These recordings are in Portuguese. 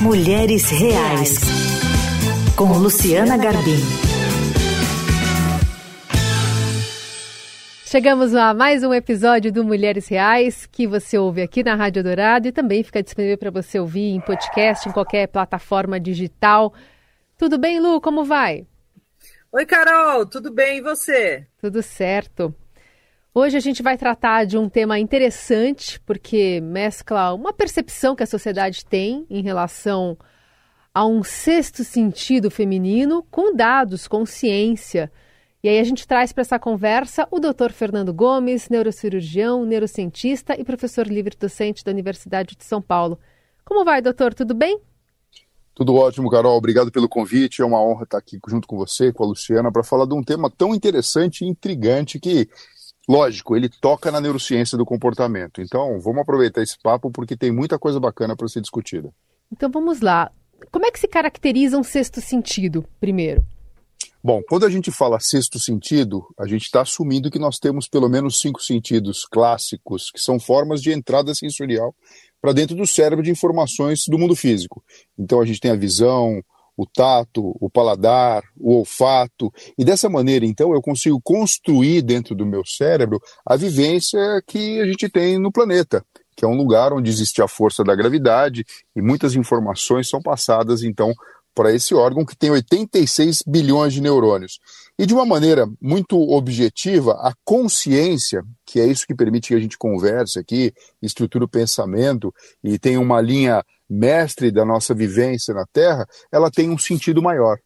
Mulheres Reais, com Luciana Garbim. Chegamos a mais um episódio do Mulheres Reais, que você ouve aqui na Rádio Dourado e também fica disponível para você ouvir em podcast, em qualquer plataforma digital. Tudo bem, Lu? Como vai? Oi, Carol, tudo bem e você? Tudo certo. Hoje a gente vai tratar de um tema interessante, porque mescla uma percepção que a sociedade tem em relação a um sexto sentido feminino com dados, com ciência. E aí a gente traz para essa conversa o Dr. Fernando Gomes, neurocirurgião, neurocientista e professor livre docente da Universidade de São Paulo. Como vai, doutor? Tudo bem? Tudo ótimo, Carol. Obrigado pelo convite. É uma honra estar aqui junto com você, com a Luciana, para falar de um tema tão interessante e intrigante que Lógico, ele toca na neurociência do comportamento. Então, vamos aproveitar esse papo porque tem muita coisa bacana para ser discutida. Então, vamos lá. Como é que se caracteriza um sexto sentido, primeiro? Bom, quando a gente fala sexto sentido, a gente está assumindo que nós temos pelo menos cinco sentidos clássicos, que são formas de entrada sensorial para dentro do cérebro de informações do mundo físico. Então, a gente tem a visão, o tato, o paladar, o olfato, e dessa maneira, então, eu consigo construir dentro do meu cérebro a vivência que a gente tem no planeta, que é um lugar onde existe a força da gravidade e muitas informações são passadas, então, para esse órgão que tem 86 bilhões de neurônios. E de uma maneira muito objetiva, a consciência, que é isso que permite que a gente converse aqui, estrutura o pensamento e tem uma linha mestre da nossa vivência na Terra, ela tem um sentido maior.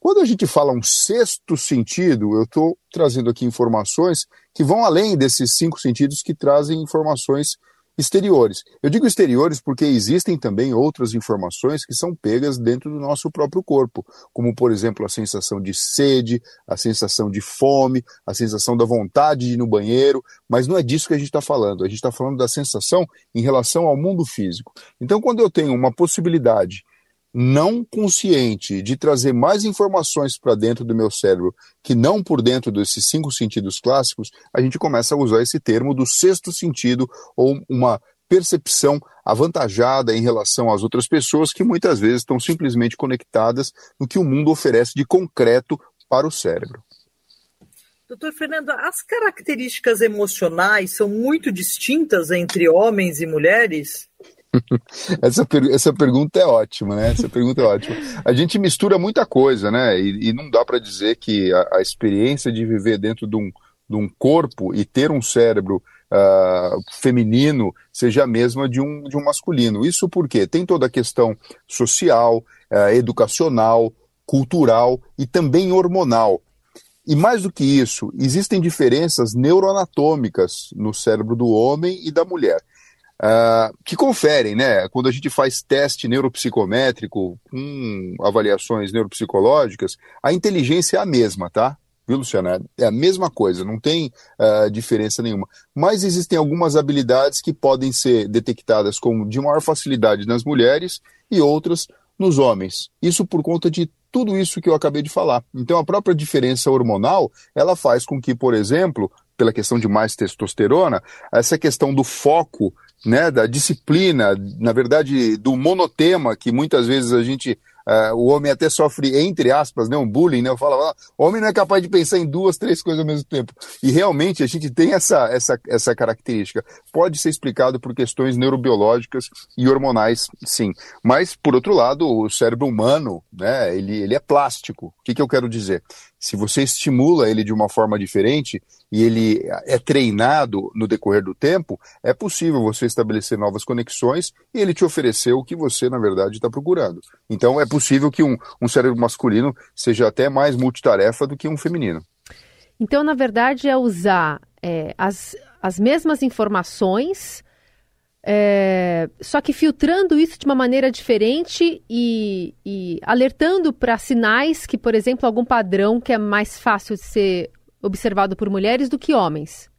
Quando a gente fala um sexto sentido, eu estou trazendo aqui informações que vão além desses cinco sentidos que trazem informações exteriores. Eu digo exteriores porque existem também outras informações que são pegas dentro do nosso próprio corpo, como por exemplo a sensação de sede, a sensação de fome, a sensação da vontade de ir no banheiro, mas não é disso que a gente está falando. A gente está falando da sensação em relação ao mundo físico. Então, quando eu tenho uma possibilidade não consciente de trazer mais informações para dentro do meu cérebro que não por dentro desses cinco sentidos clássicos, a gente começa a usar esse termo do sexto sentido ou uma percepção avantajada em relação às outras pessoas que muitas vezes estão simplesmente conectadas no que o mundo oferece de concreto para o cérebro. Doutor Fernando, as características emocionais são muito distintas entre homens e mulheres? essa, per essa pergunta é ótima, né? Essa pergunta é ótima. A gente mistura muita coisa, né? E, e não dá para dizer que a, a, experiência de viver dentro de um, de um corpo e ter um cérebro uh, feminino seja a mesma de um, de um masculino. Isso porque tem toda a questão social, uh, educacional, cultural e também hormonal. E mais do que isso, existem diferenças neuroanatômicas no cérebro do homem e da mulher uh, que conferem, né? Quando a gente faz teste neuropsicométrico com avaliações neuropsicológicas, a inteligência é a mesma, tá? Viu, Luciana? É a mesma coisa, não tem uh, diferença nenhuma. Mas existem algumas habilidades que podem ser detectadas como de maior facilidade nas mulheres e outras nos homens. Isso por conta de tudo isso que eu acabei de falar. Então, a própria diferença hormonal, ela faz com que, por exemplo, pela questão de mais testosterona, essa questão do foco né, da disciplina, na verdade, do monotema que muitas vezes a gente Uh, o homem até sofre, entre aspas, né, um bullying, né? Eu falo, ah, homem não é capaz de pensar em duas, três coisas ao mesmo tempo. E realmente a gente tem essa, essa, essa característica. Pode ser explicado por questões neurobiológicas e hormonais, sim. Mas, por outro lado, o cérebro humano, né, ele, ele é plástico. O que, que eu quero dizer? Se você estimula ele de uma forma diferente e ele é treinado no decorrer do tempo, é possível você estabelecer novas conexões e ele te oferecer o que você, na verdade, está procurando. Então, é possível que um, um cérebro masculino seja até mais multitarefa do que um feminino. Então, na verdade, é usar é, as, as mesmas informações é, só que filtrando isso de uma maneira diferente e, e alertando para sinais que, por exemplo, algum padrão que é mais fácil de ser observado por mulheres do que homens.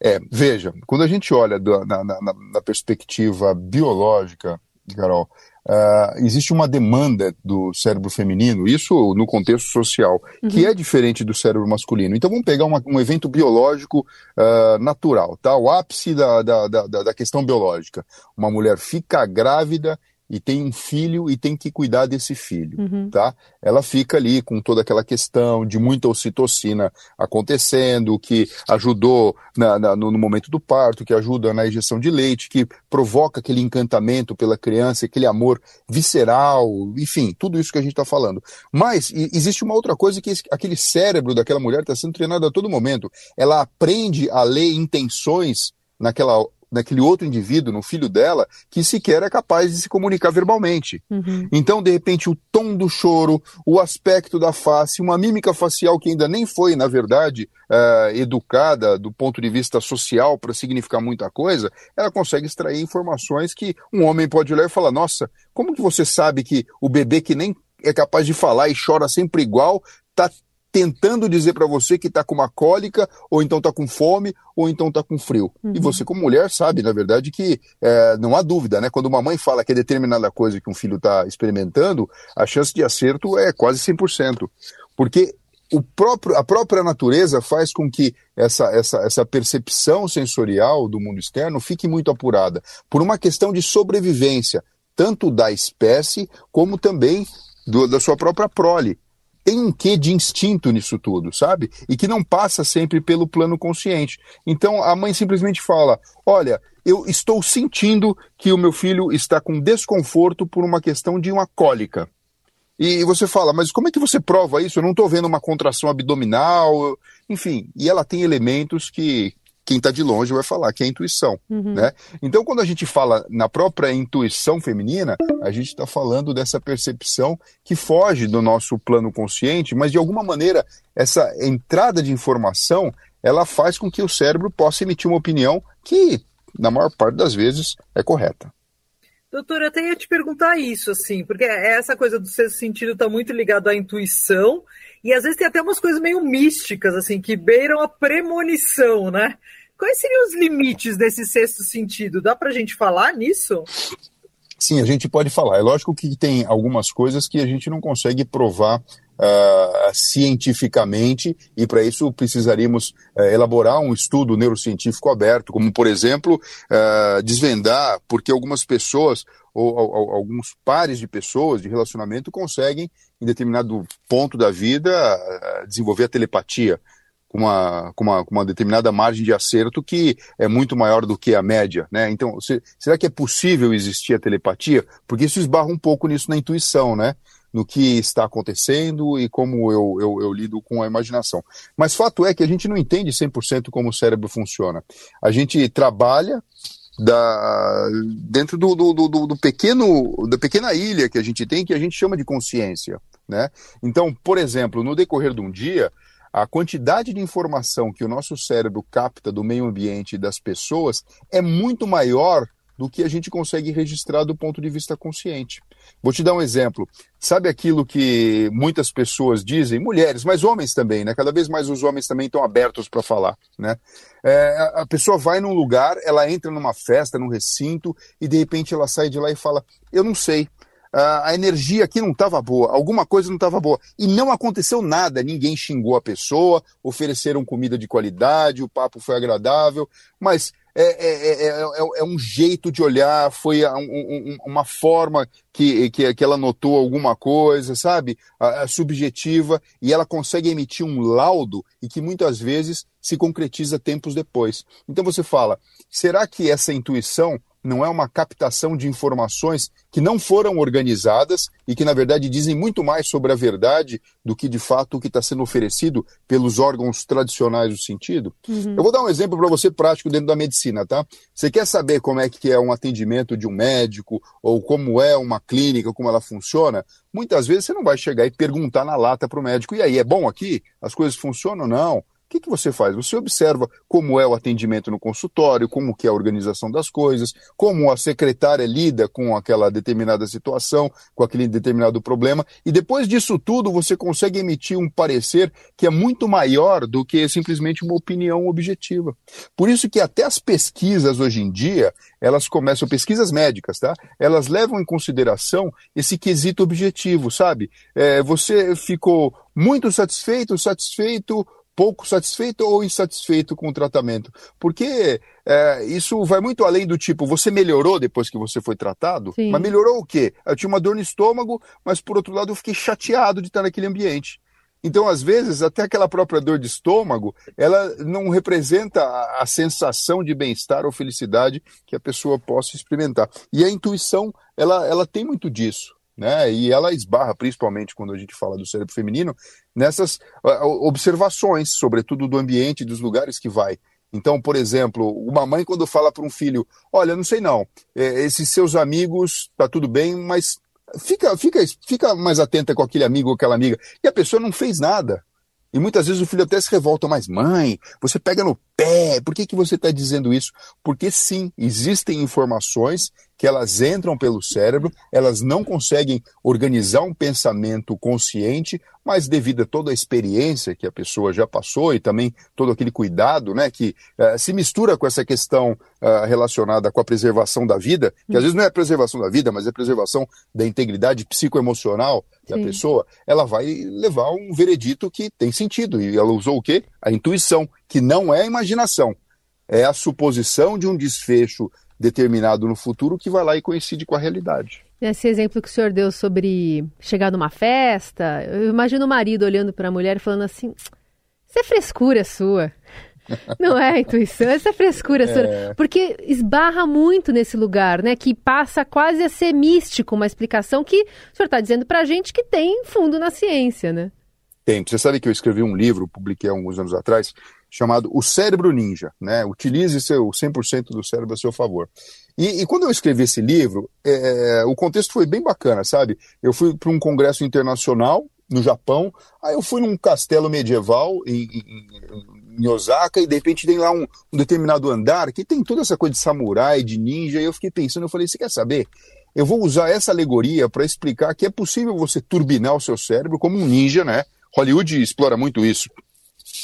É, veja, quando a gente olha do, na, na, na, perspectiva biológica, Carol, Uh, existe uma demanda do cérebro feminino, isso no contexto social, uhum. que é diferente do cérebro masculino. Então vamos pegar uma, um evento biológico uh, natural, tá? O ápice da, da, da, da questão biológica. Uma mulher fica grávida e tem um filho e tem que cuidar desse filho, uhum. tá? Ela fica ali com toda aquela questão de muita ocitocina acontecendo, que ajudou na, na, no, momento do parto, que ajuda na injeção de leite, que provoca aquele encantamento pela criança, aquele amor visceral, enfim, tudo isso que a gente está falando. Mas e, existe uma outra coisa que esse, aquele cérebro daquela mulher está sendo treinado a todo momento. Ela aprende a ler intenções naquela naquele outro indivíduo, no filho dela, que sequer é capaz de se comunicar verbalmente. Uhum. Então, de repente, o tom do choro, o aspecto da face, uma mímica facial que ainda nem foi, na verdade, uh, educada do ponto de vista social para significar muita coisa, ela consegue extrair informações que um homem pode olhar e falar: nossa, como que você sabe que o bebê que nem é capaz de falar e chora sempre igual, está tentando dizer para você que está com uma cólica, ou então está com fome, ou então está com frio. Uhum. E você, como mulher, sabe, na verdade, que é, não há dúvida, né? Quando uma mãe fala que é determinada coisa que um filho está experimentando, a chance de acerto é quase 100%. Porque o próprio, a própria natureza faz com que essa, essa, essa percepção sensorial do mundo externo fique muito apurada, por uma questão de sobrevivência, tanto da espécie como também do, da sua própria prole tem um quê de instinto nisso tudo, sabe? E que não passa sempre pelo plano consciente. Então a mãe simplesmente fala: Olha, eu estou sentindo que o meu filho está com desconforto por uma questão de uma cólica. E você fala, mas como é que você prova isso? Eu não estou vendo uma contração abdominal, enfim. E ela tem elementos que, quem está de longe vai falar, que é a intuição. Uhum. Né? Então, quando a gente fala na própria intuição feminina, a gente está falando dessa percepção que foge do nosso plano consciente, mas de alguma maneira essa entrada de informação ela faz com que o cérebro possa emitir uma opinião que, na maior parte das vezes, é correta. Doutor, eu até ia te perguntar isso, assim, porque essa coisa do sexto sentido está muito ligado à intuição, e às vezes tem até umas coisas meio místicas, assim, que beiram a premonição, né? Quais seriam os limites desse sexto sentido? Dá para a gente falar nisso? Sim, a gente pode falar. É lógico que tem algumas coisas que a gente não consegue provar uh, cientificamente, e para isso precisaríamos uh, elaborar um estudo neurocientífico aberto, como, por exemplo, uh, desvendar porque algumas pessoas ou, ou, alguns pares de pessoas de relacionamento conseguem, em determinado ponto da vida, desenvolver a telepatia com uma, com, uma, com uma determinada margem de acerto que é muito maior do que a média, né? Então, se, será que é possível existir a telepatia? Porque isso esbarra um pouco nisso na intuição, né? no que está acontecendo e como eu, eu, eu, lido com a imaginação. Mas fato é que a gente não entende 100% como o cérebro funciona. A gente trabalha da, dentro do, do, do, do, pequeno, da pequena ilha que a gente tem, que a gente chama de consciência. Né? Então, por exemplo, no decorrer de um dia, a quantidade de informação que o nosso cérebro capta do meio ambiente e das pessoas é muito maior do que a gente consegue registrar do ponto de vista consciente. Vou te dar um exemplo. Sabe aquilo que muitas pessoas dizem, mulheres, mas homens também, né? Cada vez mais os homens também estão abertos para falar, né? É, a pessoa vai num lugar, ela entra numa festa, num recinto, e de repente ela sai de lá e fala: Eu não sei, a energia aqui não estava boa, alguma coisa não estava boa. E não aconteceu nada, ninguém xingou a pessoa, ofereceram comida de qualidade, o papo foi agradável, mas é, é, é, é, um jeito de olhar, foi um, um, uma forma que, que, que, ela notou alguma coisa, sabe? A, a subjetiva, e ela consegue emitir um laudo e que muitas vezes se concretiza tempos depois. Então você fala, será que essa intuição não é uma captação de informações que não foram organizadas e que, na verdade, dizem muito mais sobre a verdade do que, de fato, o que está sendo oferecido pelos órgãos tradicionais do sentido? Uhum. Eu vou dar um exemplo para você prático dentro da medicina, tá? Você quer saber como é que é um atendimento de um médico ou como é uma clínica, como ela funciona? Muitas vezes você não vai chegar e perguntar na lata para o médico, e aí, é bom aqui? As coisas funcionam? Não. O que, que você faz? Você observa como é o atendimento no consultório, como que é a organização das coisas, como a secretária lida com aquela determinada situação, com aquele determinado problema, e depois disso tudo você consegue emitir um parecer que é muito maior do que simplesmente uma opinião objetiva. Por isso que até as pesquisas hoje em dia, elas começam, pesquisas médicas, tá? Elas levam em consideração esse quesito objetivo, sabe? É, você ficou muito satisfeito, satisfeito pouco satisfeito ou insatisfeito com o tratamento. Porque é, isso vai muito além do tipo, você melhorou depois que você foi tratado? Sim. Mas melhorou o quê? Eu tinha uma dor no estômago, mas por outro lado eu fiquei chateado de estar naquele ambiente. Então, às vezes, até aquela própria dor de estômago, ela não representa a, a sensação de bem-estar ou felicidade que a pessoa possa experimentar. E a intuição, ela, ela tem muito disso. Né? E ela esbarra, principalmente quando a gente fala do cérebro feminino, nessas observações, sobretudo do ambiente dos lugares que vai. Então, por exemplo, uma mãe quando fala para um filho, olha, não sei não, é, esses seus amigos, tá tudo bem, mas fica, fica, fica mais atenta com aquele amigo ou aquela amiga. E a pessoa não fez nada. E muitas vezes o filho até se revolta, mas mãe, você pega no pé, por que, que você está dizendo isso? Porque sim, existem informações que elas entram pelo cérebro, elas não conseguem organizar um pensamento consciente, mas devido a toda a experiência que a pessoa já passou e também todo aquele cuidado, né, que uh, se mistura com essa questão uh, relacionada com a preservação da vida, que às vezes não é a preservação da vida, mas é a preservação da integridade psicoemocional da Sim. pessoa, ela vai levar um veredito que tem sentido. E ela usou o quê? A intuição, que não é a imaginação, é a suposição de um desfecho determinado no futuro que vai lá e coincide com a realidade. Esse exemplo que o senhor deu sobre chegar numa festa, eu imagino o marido olhando para a mulher e falando assim: Isso é frescura sua. Não é intuição, essa é frescura é. sua. Porque esbarra muito nesse lugar, né? Que passa quase a ser místico, uma explicação que o senhor está dizendo para a gente que tem fundo na ciência, né? Tem. Você sabe que eu escrevi um livro, publiquei alguns anos atrás, chamado O Cérebro Ninja, né? Utilize seu 100% do cérebro a seu favor. E, e quando eu escrevi esse livro, é, o contexto foi bem bacana, sabe? Eu fui para um congresso internacional no Japão, aí eu fui num castelo medieval em, em, em Osaka e de repente tem lá um, um, determinado andar que tem toda essa coisa de samurai, de ninja, e eu fiquei pensando, eu falei, você quer saber? Eu vou usar essa alegoria para explicar que é possível você turbinar o seu cérebro como um ninja, né? Hollywood explora muito isso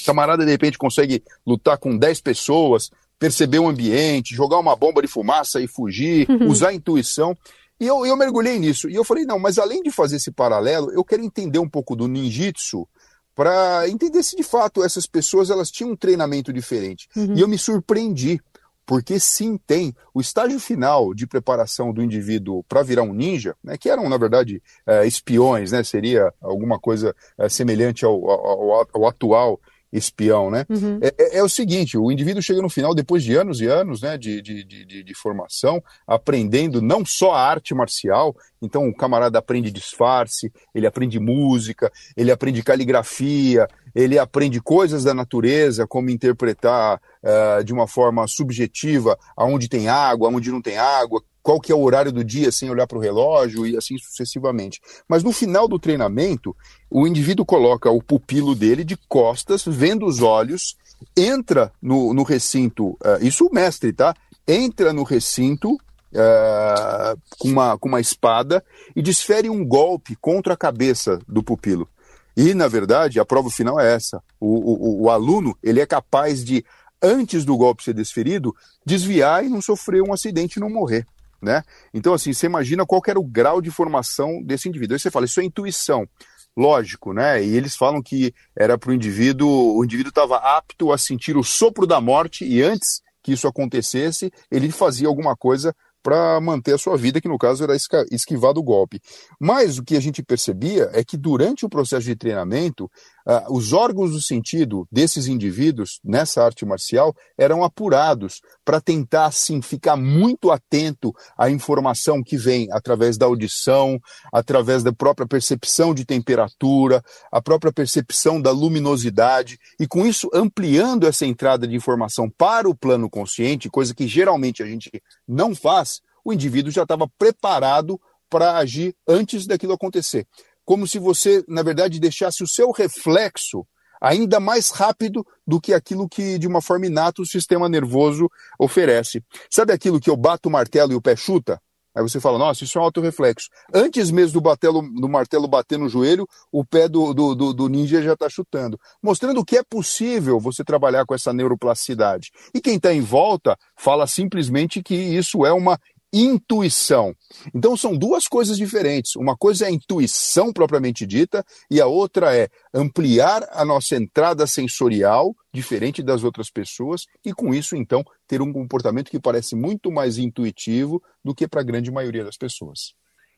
camarada de repente consegue lutar com 10 pessoas, perceber o ambiente, jogar uma bomba de fumaça e fugir, uhum. usar a intuição. E eu, eu mergulhei nisso. E eu falei, não, mas além de fazer esse paralelo, eu quero entender um pouco do ninjitsu para entender se de fato essas pessoas elas tinham um treinamento diferente. Uhum. E eu me surpreendi, porque sim, tem. O estágio final de preparação do indivíduo para virar um ninja, né, que eram, na verdade, é, espiões, né, seria alguma coisa é, semelhante ao, ao, ao atual espião, né? Uhum. É, é, é, o seguinte, o indivíduo chega no final, depois de anos e anos né, de, de, de, de, formação, aprendendo não só a arte marcial, então o camarada aprende disfarce, ele aprende música, ele aprende caligrafia, ele aprende coisas da natureza, como interpretar uh, de uma forma subjetiva aonde tem água, aonde não tem água, qual que é o horário do dia sem olhar para o relógio e assim sucessivamente. Mas no final do treinamento, o indivíduo coloca o pupilo dele de costas, vendo os olhos, entra no, no recinto, uh, isso o mestre, tá? Entra no recinto uh, com, uma, com uma espada e desfere um golpe contra a cabeça do pupilo. E, na verdade, a prova final é essa. O, o, o aluno ele é capaz de, antes do golpe ser desferido, desviar e não sofrer um acidente e não morrer né? Então, assim, você imagina qual era o grau de formação desse indivíduo. Aí você fala, isso é intuição. Lógico, né? E eles falam que era para o indivíduo, o indivíduo estava apto a sentir o sopro da morte e antes que isso acontecesse, ele fazia alguma coisa para manter a sua vida, que no caso era esquivar do golpe. Mas o que a gente percebia é que durante o processo de treinamento, uh, os órgãos do sentido desses indivíduos nessa arte marcial eram apurados para tentar, assim, ficar muito atento à informação que vem através da audição, através da própria percepção de temperatura, a própria percepção da luminosidade, e com isso ampliando essa entrada de informação para o plano consciente, coisa que geralmente a gente não faz, o indivíduo já estava preparado para agir antes daquilo acontecer. Como se você, na verdade, deixasse o seu reflexo ainda mais rápido do que aquilo que, de uma forma inata, o sistema nervoso oferece. Sabe aquilo que eu bato o martelo e o pé chuta? Aí você fala, nossa, isso é um autorreflexo. Antes mesmo do, batelo, do martelo bater no joelho, o pé do, do, do, do ninja já está chutando. Mostrando que é possível você trabalhar com essa neuroplasticidade. E quem está em volta fala simplesmente que isso é uma intuição. Então são duas coisas diferentes. Uma coisa é a intuição propriamente dita e a outra é ampliar a nossa entrada sensorial, diferente das outras pessoas, e com isso então ter um comportamento que parece muito mais intuitivo do que para a grande maioria das pessoas.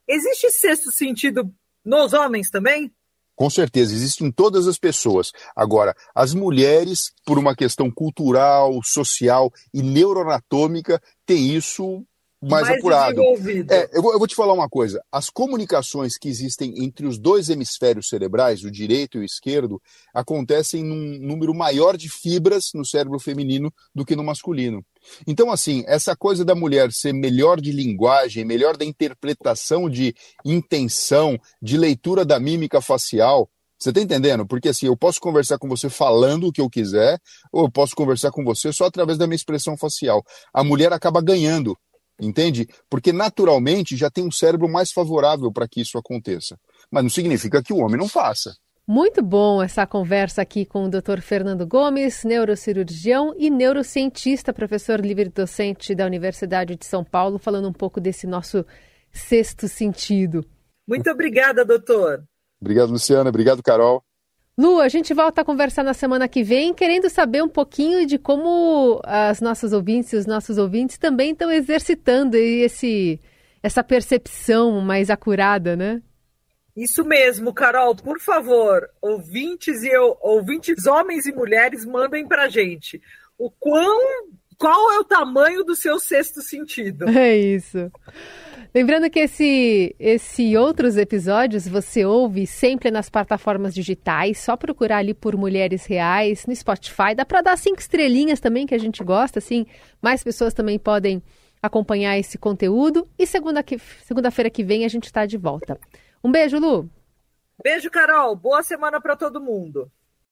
Existe sexto sentido nos homens também? Com certeza, existe em todas as pessoas. Agora, as mulheres, por uma questão cultural, social e neuroanatômica, têm isso mais, mais apurado. É, eu, vou, eu vou te falar uma coisa: as comunicações que existem entre os dois hemisférios cerebrais, o direito e o esquerdo, acontecem num número maior de fibras no cérebro feminino do que no masculino. Então, assim, essa coisa da mulher ser melhor de linguagem, melhor da interpretação de intenção, de leitura da mímica facial, você está entendendo? Porque assim, eu posso conversar com você falando o que eu quiser, ou eu posso conversar com você só através da minha expressão facial. A mulher acaba ganhando entende? Porque naturalmente já tem um cérebro mais favorável para que isso aconteça. Mas não significa que o homem não faça. Muito bom essa conversa aqui com o Dr. Fernando Gomes, neurocirurgião e neurocientista, professor livre-docente da Universidade de São Paulo, falando um pouco desse nosso sexto sentido. Muito obrigada, doutor. Obrigado, Luciana. Obrigado, Carol. Lu, a gente volta a conversar na semana que vem, querendo saber um pouquinho de como as nossas ouvintes e os nossos ouvintes também estão exercitando esse, essa percepção mais acurada, né? Isso mesmo, Carol. Por favor, ouvintes e eu, ouvintes, homens e mulheres, mandem pra gente o quão, qual é o tamanho do seu sexto sentido. É isso. Lembrando que esse, esse outros episódios você ouve sempre nas plataformas digitais, só procurar ali por Mulheres Reais no Spotify. Dá para dar cinco estrelinhas também, que a gente gosta, assim, mais pessoas também podem acompanhar esse conteúdo. E segunda-feira que, segunda que vem a gente está de volta. Um beijo, Lu. Beijo, Carol. Boa semana para todo mundo.